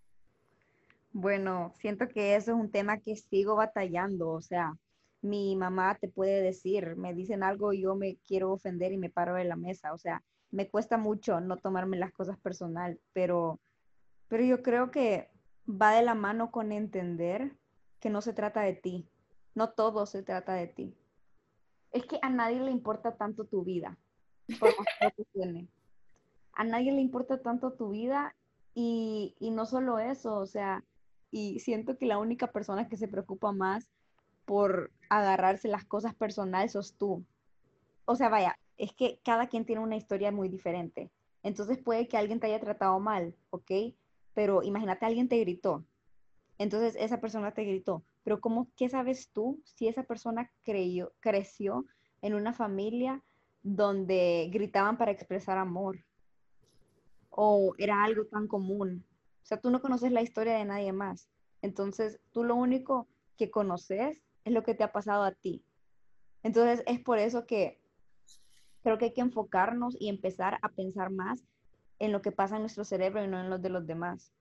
Speaker 1: Bueno, siento que eso es un tema que sigo batallando, o sea, mi mamá te puede decir, me dicen algo y yo me quiero ofender y me paro de la mesa, o sea, me cuesta mucho no tomarme las cosas personal, pero, pero yo creo que va de la mano con entender que no se trata de ti. No todo se trata de ti. Es que a nadie le importa tanto tu vida, por más que tiene. A nadie le importa tanto tu vida y, y no solo eso, o sea, y siento que la única persona que se preocupa más por agarrarse las cosas personales sos tú. O sea, vaya, es que cada quien tiene una historia muy diferente. Entonces puede que alguien te haya tratado mal, ¿ok? Pero imagínate, alguien te gritó. Entonces esa persona te gritó. Pero ¿cómo, qué sabes tú si esa persona creyó, creció en una familia donde gritaban para expresar amor? O era algo tan común. O sea, tú no conoces la historia de nadie más. Entonces, tú lo único que conoces es lo que te ha pasado a ti. Entonces, es por eso que creo que hay que enfocarnos y empezar a pensar más en lo que pasa en nuestro cerebro y no en los de los demás.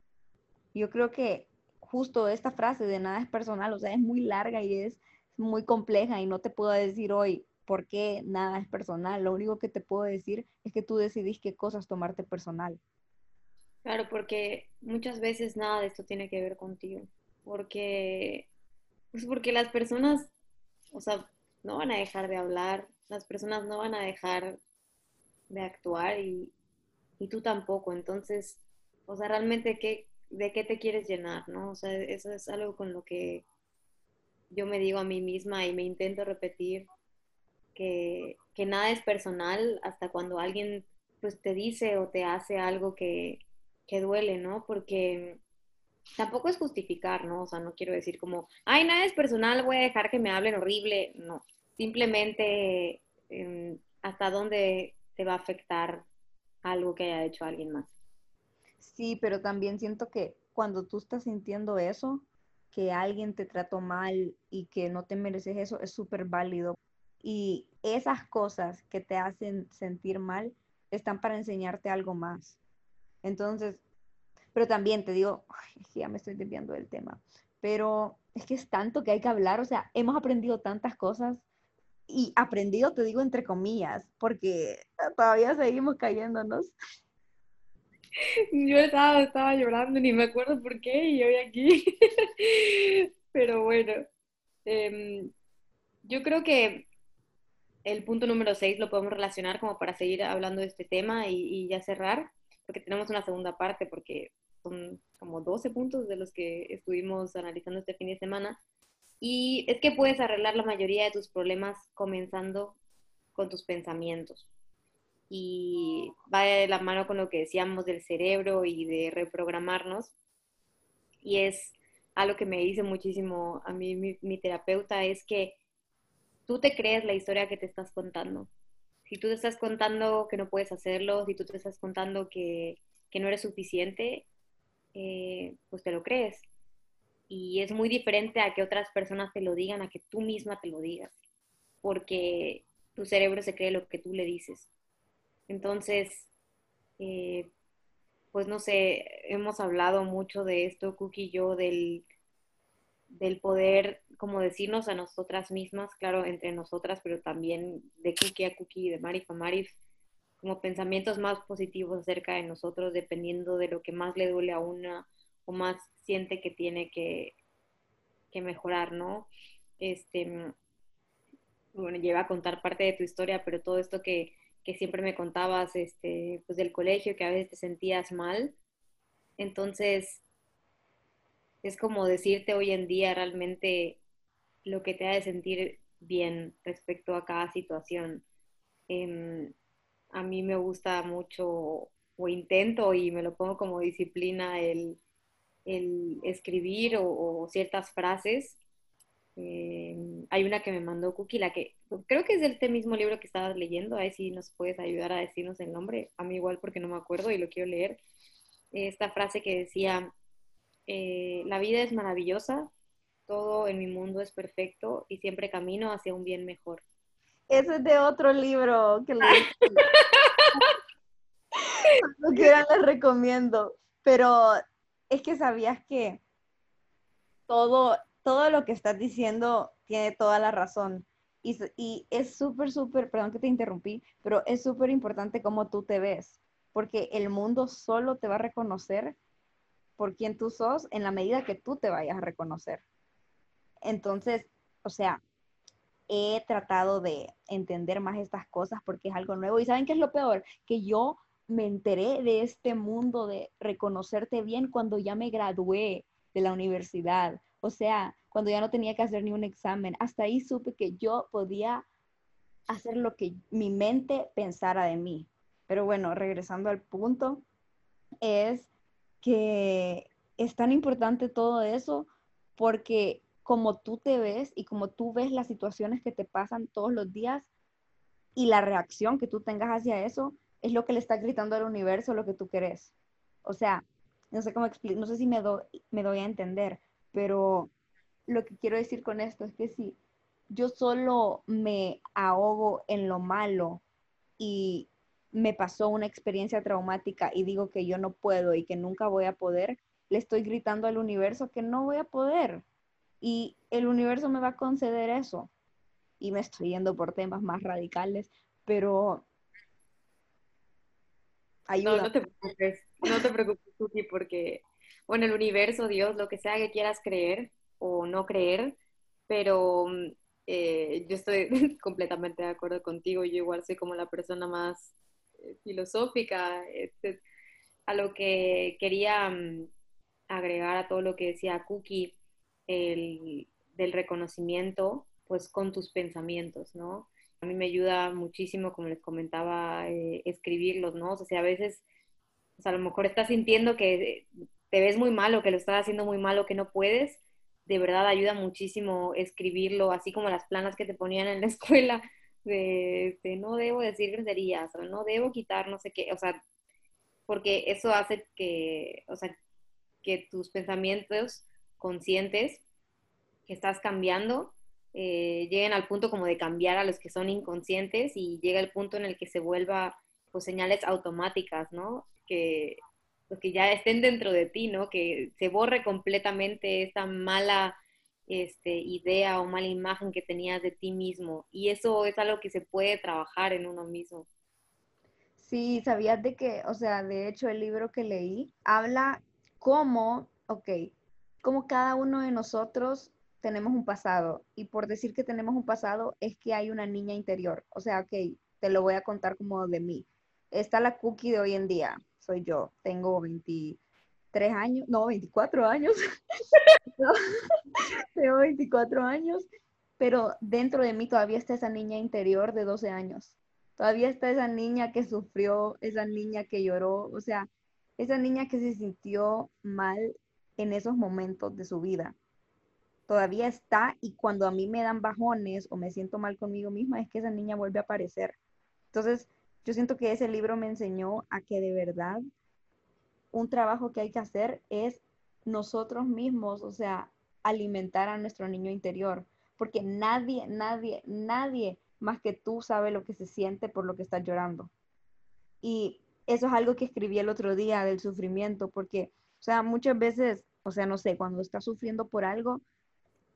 Speaker 1: Yo creo que justo esta frase de nada es personal, o sea, es muy larga y es muy compleja y no te puedo decir hoy por qué nada es personal. Lo único que te puedo decir es que tú decidís qué cosas tomarte personal.
Speaker 3: Claro, porque muchas veces nada de esto tiene que ver contigo, porque pues porque las personas, o sea, no van a dejar de hablar, las personas no van a dejar de actuar y, y tú tampoco. Entonces, o sea, realmente, ¿qué, ¿de qué te quieres llenar? ¿no? O sea, eso es algo con lo que yo me digo a mí misma y me intento repetir que, que nada es personal hasta cuando alguien pues te dice o te hace algo que, que duele, ¿no? Porque tampoco es justificar, ¿no? O sea, no quiero decir como, ay, nada es personal, voy a dejar que me hablen horrible. No, simplemente em, hasta dónde te va a afectar algo que haya hecho alguien más.
Speaker 1: Sí, pero también siento que cuando tú estás sintiendo eso, que alguien te trató mal y que no te mereces eso, es súper válido. Y esas cosas que te hacen sentir mal están para enseñarte algo más. Entonces, pero también te digo, ya me estoy desviando del tema, pero es que es tanto que hay que hablar, o sea, hemos aprendido tantas cosas y aprendido, te digo, entre comillas, porque todavía seguimos cayéndonos.
Speaker 3: Yo estaba, estaba llorando, ni me acuerdo por qué, y hoy aquí. Pero bueno, em, yo creo que el punto número 6 lo podemos relacionar como para seguir hablando de este tema y, y ya cerrar, porque tenemos una segunda parte, porque son como 12 puntos de los que estuvimos analizando este fin de semana. Y es que puedes arreglar la mayoría de tus problemas comenzando con tus pensamientos. Y va de la mano con lo que decíamos del cerebro y de reprogramarnos. Y es algo que me dice muchísimo a mí mi, terapeuta, es que tú te crees la historia que te estás contando. Si tú te estás contando que no puedes hacerlo, si tú te estás contando que, que no eres suficiente, eh, pues te lo crees. Y es muy diferente a que otras personas te lo digan, a que tú misma te lo digas, porque tu cerebro se cree lo que tú le dices. Entonces, eh, pues no sé, hemos hablado mucho de esto, Cookie y yo, del, del poder, como decirnos a nosotras mismas, claro, entre nosotras, pero también de Cookie a Cookie, de Marif a Marif, como pensamientos más positivos acerca de nosotros, dependiendo de lo que más le duele a una más siente que tiene que, mejorar, ¿no? Este, bueno, lleva a contar parte de tu historia, pero todo esto que, siempre me contabas, este, pues del colegio, que a veces te sentías mal, entonces es como decirte hoy en día realmente lo que te ha de sentir bien respecto a cada situación. Em, a mí me gusta mucho o intento y me lo pongo como disciplina el, escribir o, ciertas frases. Eh, hay una que me mandó Cookie, la que creo que es del este mismo libro que estabas leyendo, a ver si nos puedes ayudar a decirnos el nombre, a mí igual porque no me acuerdo y lo quiero leer. Esta frase que decía, eh, la vida es maravillosa, todo en mi mundo es perfecto y siempre camino hacia un bien mejor.
Speaker 1: Ese es de otro libro que leí. Cuando quieran les recomiendo. Pero es que sabías que todo, todo lo que estás diciendo tiene toda la razón. Y, y es súper, súper, perdón que te interrumpí, pero es súper importante cómo tú te ves, porque el mundo solo te va a reconocer por quien tú sos en la medida que tú te vayas a reconocer. Entonces, o sea, he tratado de entender más estas cosas porque es algo nuevo. ¿Y saben qué es lo peor? Que yo me enteré de este mundo de reconocerte bien cuando ya me gradué de la universidad. O sea, cuando ya no tenía que hacer ni un examen. Hasta ahí supe que yo podía hacer lo que mi mente pensara de mí. Pero bueno, regresando al punto, es que es tan importante todo eso porque como tú te ves y como tú ves las situaciones que te pasan todos los días y la reacción que tú tengas hacia eso, es lo que le está gritando al universo lo que tú querés. O sea, no sé cómo no sé si me, me doy a entender, pero lo que quiero decir con esto es que si yo solo me ahogo en lo malo y me pasó una experiencia traumática y digo que yo no puedo y que nunca voy a poder, le estoy gritando al universo que no voy a poder. Y el universo me va a conceder eso. Y me estoy yendo por temas más radicales, pero
Speaker 3: no, no te preocupes, no te preocupes, Tuki, porque, bueno, el universo, Dios, lo que sea que quieras creer o no creer, pero eh, yo estoy completamente de acuerdo contigo. Yo igual soy como la persona más eh, filosófica. Este, a lo que quería mm, agregar a todo lo que decía Cookie, el, del reconocimiento, pues con tus pensamientos, ¿no? A mí me ayuda muchísimo, como les comentaba, eh, escribirlos, ¿no? O sea, a veces, o sea, a lo mejor estás sintiendo que te ves muy mal o que lo estás haciendo muy mal o que no puedes, de verdad ayuda muchísimo escribirlo, así como las planas que te ponían en la escuela, de, no debo decir groserías, o no debo quitar no sé qué, o sea, porque eso hace que, o sea, que tus pensamientos conscientes que estás cambiando eh, lleguen al punto como de cambiar a los que son inconscientes y llega el punto en el que se vuelva pues señales automáticas, ¿no? Que, pues, que ya estén dentro de ti, ¿no? Que se borre completamente esta mala este, idea o mala imagen que tenías de ti mismo. Y eso es algo que se puede trabajar en uno mismo.
Speaker 1: Sí, sabías de que, o sea, de hecho el libro que leí habla cómo, ok, cómo cada uno de nosotros tenemos un pasado y por decir que tenemos un pasado es que hay una niña interior. O sea, ok, te lo voy a contar como de mí. Está la cookie de hoy en día, soy yo, tengo 23 años, no, 24 años, tengo 24 años, pero dentro de mí todavía está esa niña interior de 12 años. Todavía está esa niña que sufrió, esa niña que lloró, o sea, esa niña que se sintió mal en esos momentos de su vida todavía está y cuando a mí me dan bajones o me siento mal conmigo misma, es que esa niña vuelve a aparecer. Entonces, yo siento que ese libro me enseñó a que de verdad un trabajo que hay que hacer es nosotros mismos, o sea, alimentar a nuestro niño interior, porque nadie, nadie, nadie más que tú sabe lo que se siente por lo que estás llorando. Y eso es algo que escribí el otro día del sufrimiento, porque, o sea, muchas veces, o sea, no sé, cuando estás sufriendo por algo,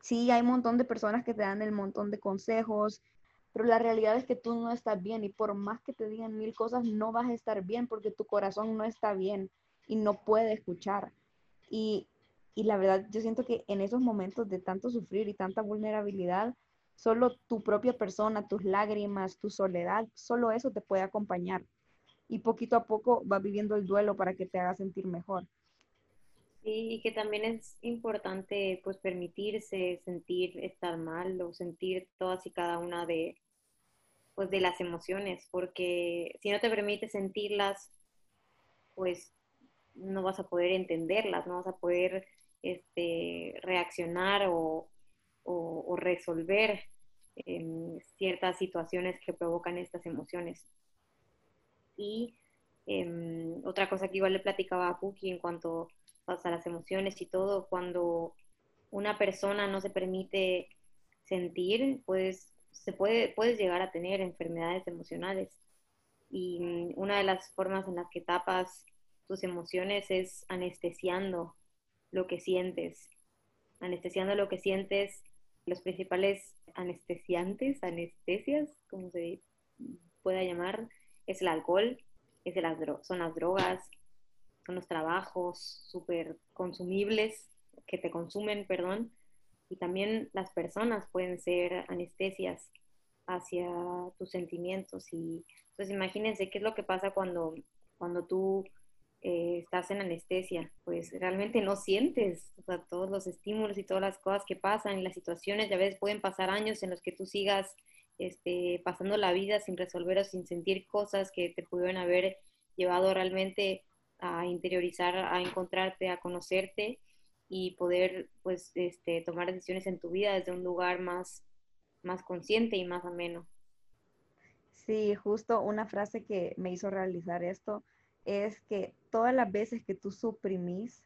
Speaker 1: sí hay un montón de personas que te dan el montón de consejos, pero la realidad es que tú no estás bien y por más que te digan mil cosas, no vas a estar bien porque tu corazón no está bien y no puede escuchar. Y, y la verdad, yo siento que en esos momentos de tanto sufrir y tanta vulnerabilidad, solo tu propia persona, tus lágrimas, tu soledad, solo eso te puede acompañar. Y poquito a poco vas viviendo el duelo para que te haga sentir mejor.
Speaker 3: Y que también es importante pues permitirse sentir estar mal o sentir todas y cada una de pues de las emociones, porque si no te permites sentirlas, pues no vas a poder entenderlas, no vas a poder este, reaccionar o, resolver ciertas situaciones que provocan estas emociones. Y em, otra cosa que igual le platicaba a Puki en cuanto a las emociones y todo, cuando una persona no se permite sentir, pues se puede, puedes llegar a tener enfermedades emocionales. Y mm, una de las formas en las que tapas tus emociones es anestesiando lo que sientes. Anestesiando lo que sientes, los principales anestesiantes, anestesias, como se pueda llamar, es el alcohol, es de las son las drogas, son los trabajos súper consumibles, que te consumen, perdón, y también las personas pueden ser anestesias hacia tus sentimientos. Y entonces imagínense qué es lo que pasa cuando, cuando tú eh, estás en anestesia, pues realmente no sientes todos los estímulos y todas las cosas que pasan y las situaciones, ya veces pueden pasar años en los que tú sigas este, pasando la vida sin resolver o sin sentir cosas que te pudieron haber llevado realmente a interiorizar, a encontrarte, a conocerte y poder pues este, tomar decisiones en tu vida desde un lugar más, más consciente y más ameno.
Speaker 1: Sí, justo una frase que me hizo realizar esto es que todas las veces que tú suprimís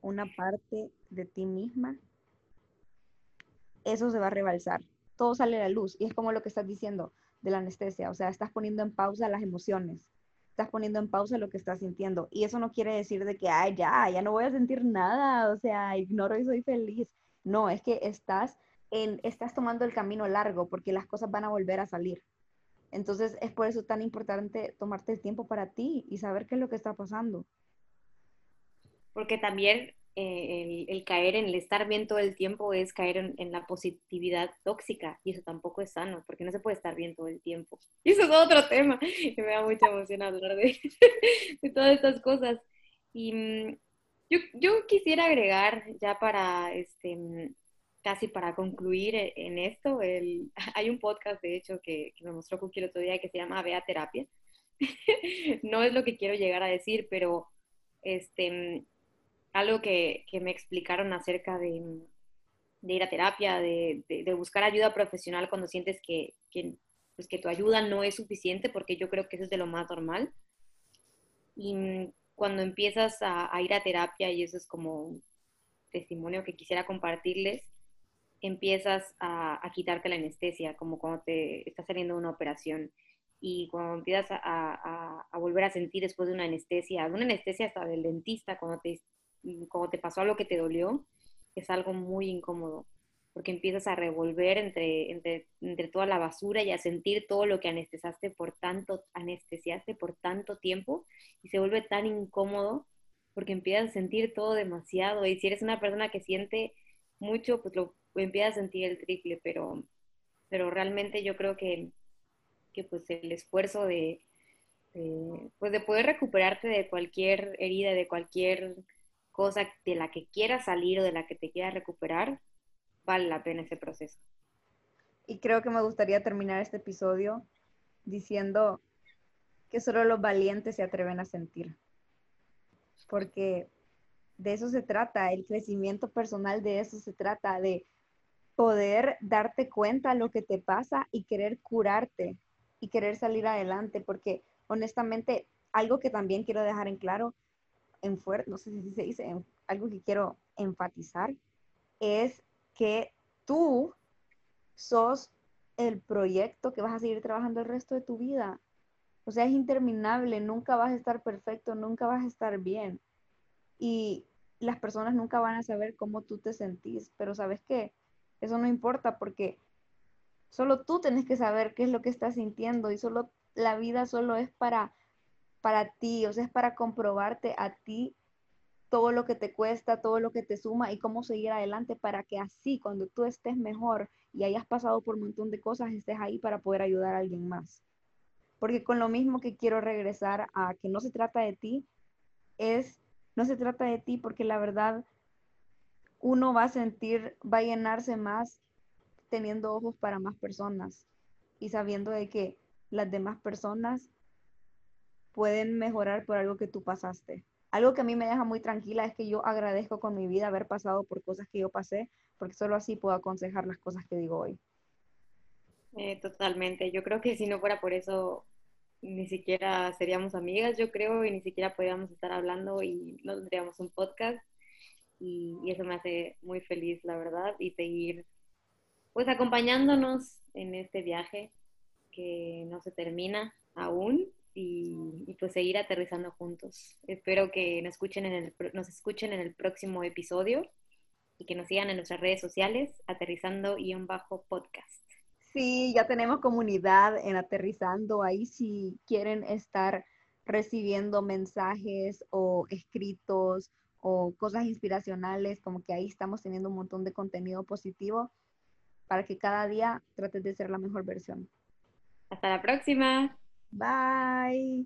Speaker 1: una parte de ti misma, eso se va a rebalsar. Todo sale a la luz y es como lo que estás diciendo de la anestesia, o sea, estás poniendo en pausa las emociones, estás poniendo en pausa lo que estás sintiendo y eso no quiere decir de que, ay, ya, ya no voy a sentir nada, o sea, ignoro y soy feliz. No, es que estás en, estás tomando el camino largo porque las cosas van a volver a salir. Entonces es por eso tan importante tomarte el tiempo para ti y saber qué es lo que está pasando.
Speaker 3: Porque también eh, el, caer en el estar bien todo el tiempo es caer en, la positividad tóxica y eso tampoco es sano porque no se puede estar bien todo el tiempo. Y eso es otro tema que me da mucha emoción hablar de, de todas estas cosas. Y mm, yo, yo, quisiera agregar ya para este, casi para concluir e, en esto, el, hay un podcast, de hecho, que, me mostró Cookie el otro día que se llama Vea Terapia. no es lo que quiero llegar a decir, pero este, algo que, me explicaron acerca de, ir a terapia, de, buscar ayuda profesional cuando sientes que, pues que tu ayuda no es suficiente, porque yo creo que eso es de lo más normal. Y cuando empiezas a, a ir a terapia, y eso es como un testimonio que quisiera compartirles, empiezas a, quitarte la anestesia, como cuando te está saliendo una operación. Y cuando empiezas a, volver a sentir después de una anestesia, de una anestesia hasta del dentista, cuando te, cuando te pasó algo que te dolió, es algo muy incómodo, porque empiezas a revolver entre, entre, entre toda la basura y a sentir todo lo que anestesiaste por tanto, anestesiaste por tanto tiempo y se vuelve tan incómodo porque empiezas a sentir todo demasiado y si eres una persona que siente mucho, pues lo empiezas a sentir el triple, pero, pero realmente yo creo que, que pues el esfuerzo de, pues de poder recuperarte de cualquier herida, de cualquier cosa de la que quieras salir o de la que te quieras recuperar, vale la pena ese proceso.
Speaker 1: Y creo que me gustaría terminar este episodio diciendo que solo los valientes se atreven a sentir. Porque de eso se trata, el crecimiento personal de eso se trata, de poder darte cuenta lo que te pasa y querer curarte y querer salir adelante, porque honestamente algo que también quiero dejar en claro, en fuerte, no sé si se dice, algo que quiero enfatizar, es que tú sos el proyecto que vas a seguir trabajando el resto de tu vida. O sea, es interminable, nunca vas a estar perfecto, nunca vas a estar bien. Y las personas nunca van a saber cómo tú te sentís, pero sabes qué, eso no importa porque solo tú tienes que saber qué es lo que estás sintiendo y solo la vida solo es para, para ti, o sea, es para comprobarte a ti todo lo que te cuesta, todo lo que te suma y cómo seguir adelante para que así cuando tú estés mejor y hayas pasado por un montón de cosas, estés ahí para poder ayudar a alguien más. Porque con lo mismo que quiero regresar a que no se trata de ti, es, no se trata de ti porque la verdad uno va a sentir, va a llenarse más teniendo ojos para más personas y sabiendo de que las demás personas pueden mejorar por algo que tú pasaste. Algo que a mí me deja muy tranquila es que yo agradezco con mi vida haber pasado por cosas que yo pasé, porque solo así puedo aconsejar las cosas que digo hoy.
Speaker 3: Eh, totalmente. Yo creo que si no fuera por eso, ni siquiera seríamos amigas, yo creo, y ni siquiera podríamos estar hablando y no tendríamos un podcast y, eso me hace muy feliz, la verdad, y seguir pues acompañándonos en este viaje que no se termina aún y, pues seguir aterrizando juntos. Espero que nos escuchen, en el, nos escuchen en el próximo episodio y que nos sigan en nuestras redes sociales, aterrizando-podcast.
Speaker 1: Sí, ya tenemos comunidad en Aterrizando, ahí si quieren estar recibiendo mensajes o escritos o cosas inspiracionales, como que ahí estamos teniendo un montón de contenido positivo para que cada día trates de ser la mejor versión.
Speaker 3: Hasta la próxima.
Speaker 1: Bye.